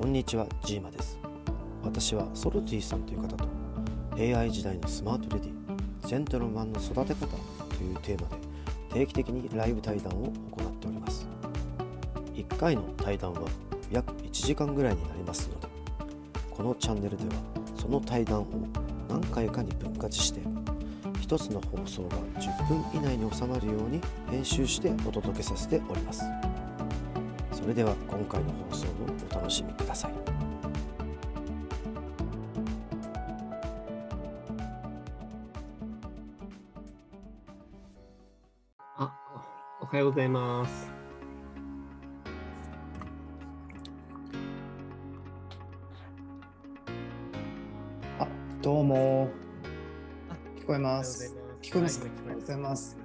こんにちは、ジーマです。私はソルティさんという方と AI 時代のスマートレディ、ジェントルマンの育て方というテーマで定期的にライブ対談を行っております。1回の対談は約1時間ぐらいになりますので、このチャンネルではその対談を何回かに分割して1つの放送が10分以内に収まるように編集してお届けさせております。それでは今回の放送をお楽しみください。あ、おはようございます。あ、どうも。あ聞こえまおす。はよう聞こえますか？はいおはようございます。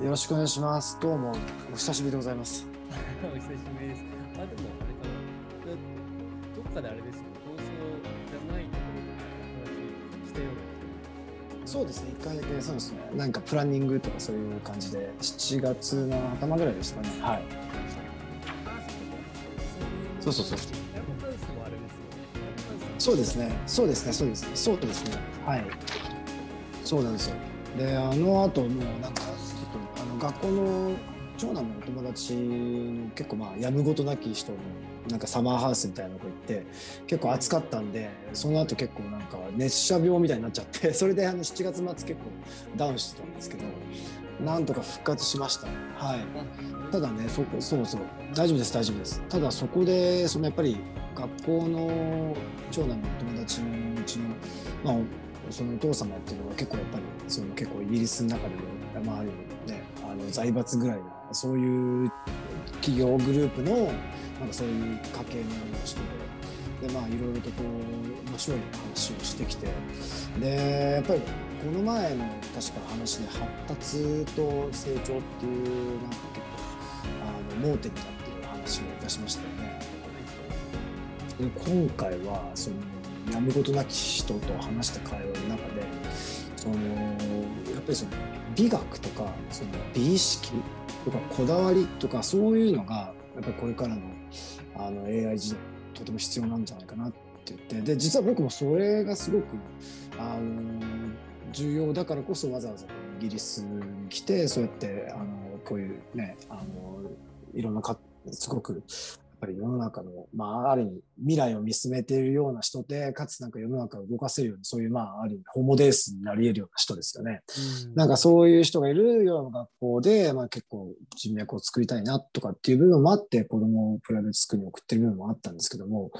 よよろしくお願いします。どうも。お久しぶりでございます。お久しぶりです。あ、でもあれかな。だどっかであれですよ。放送じゃないところで話したようなそうですね。一回だけそうですね。なんかプランニングとかそういう感じで、7月の頭ぐらいでしたかね。はい。そうそうそう。そうですね。そうですね。そうですね。そうですね。はい。そうなんですよ。で、あの後もうなんか、ちょっとあの学校の長男のお友達の結構まあやむごとなき人のなんかサマーハウスみたいなとこ行って結構暑かったんでその後結構なんか熱射病みたいになっちゃってそれであの7月末結構ダウンしてたんですけどなんとか復活しました。ねはい。ただねそこそうそう。大丈夫です大丈夫です。ただそこでそのやっぱり学校の長男のお友達のうちのまあそのお父様っていうのは結構やっぱりその結構イギリスの中でもまああるねあの財閥ぐらいなそういう企業グループのなんかそういう家系の人ででまあいろいろとこう面白い話をしてきてでやっぱりこの前の確か話で発達と成長っていうなんか結構あの盲点だっていう話をいたしましたよね。で今回はそのやむことなき人と話した会話の中でそのやっぱりその美学とかその美意識とかこだわりとかそういうのがやっぱりこれからのあの AI 時代とても必要なんじゃないかなって言って。で実は僕もそれがすごくあの重要だからこそわざわざイギリスに来てそうやってあのこういうねあのいろんなかすごくぱり世の中の、まあ、ある意味未来を見つめているような人でかつなんか世の中を動かせるようなそういう、まあ、ある意味ホモデースになり得るような人ですよね。なんかそういう人がいるような学校で、まあ、結構人脈を作りたいなとかっていう部分もあって子供をプライベートスクールに送ってる部分もあったんですけども、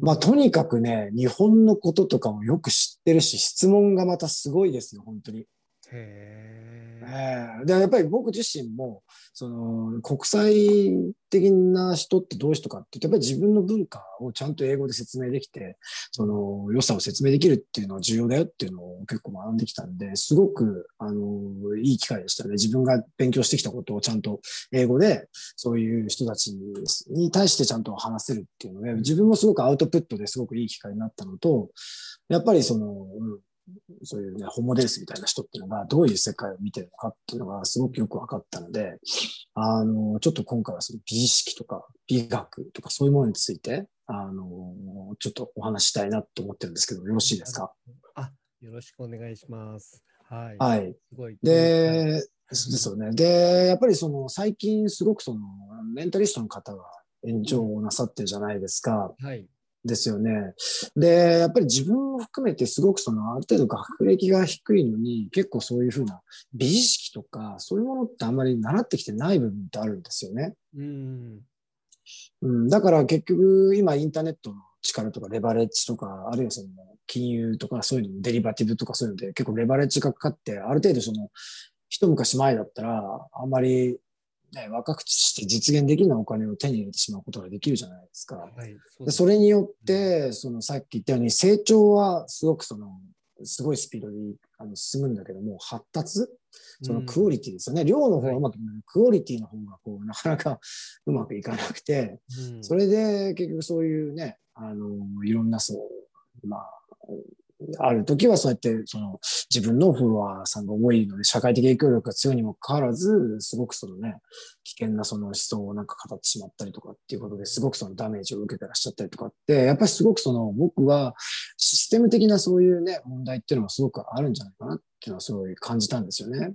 まあとにかくね日本のこととかもよく知ってるし質問がまたすごいですよ本当に。へええ。でやっぱり僕自身もその国際的な人ってどういう人かって言ってやっぱり自分の文化をちゃんと英語で説明できてその良さを説明できるっていうのは重要だよっていうのを結構学んできたんですごくあのいい機会でしたね。自分が勉強してきたことをちゃんと英語でそういう人たちに対してちゃんと話せるっていうので自分もすごくアウトプットですごくいい機会になったのとやっぱりその、うんそういうね、ホモデースみたいな人っていうのがどういう世界を見てるのかっていうのがすごくよく分かったので、あの、ちょっと今回はその美意識とか美学とかそういうものについて、あの、ちょっとお話したいなと思ってるんですけど、よろしいですか？あ、よろしくお願いします。はい。はい。すごい。で、そうですよね。で、やっぱりその最近すごくそのメンタリストの方が炎上をなさってるじゃないですか。はい。ですよね。で、やっぱり自分を含めてすごくそのある程度学歴が低いのに結構そういうふうな美意識とかそういうものってあんまり習ってきてない部分ってあるんですよね。うん。うん、だから結局今インターネットの力とかレバレッジとかあるいはその金融とかそういうのデリバティブとかそういうので結構レバレッジがかかってある程度その一昔前だったらあんまりね、若くして実現できないお金を手に入れてしまうことができるじゃないですか。はい。そでそれによって、そのさっき言ったように成長はすごくその、すごいスピードであの進むんだけども、発達？そのクオリティですよね。量の方はうまくいかない、クオリティの方がこう、なかなか うまくいかなくて、うんそれで結局そういうね、あの、いろんなそう、まあ、ある時はそうやってその自分のフォロワーさんが多いので社会的影響力が強いにもかかわらずすごくそのね危険なその思想をなんか語ってしまったりとかっていうことですごくそのダメージを受けてらっしゃったりとかってやっぱりすごくその僕はシステム的なそういうね問題っていうのもすごくあるんじゃないかなっていうのはすごい感じたんですよね。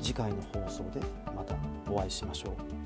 次回の放送でまたお会いしましょう。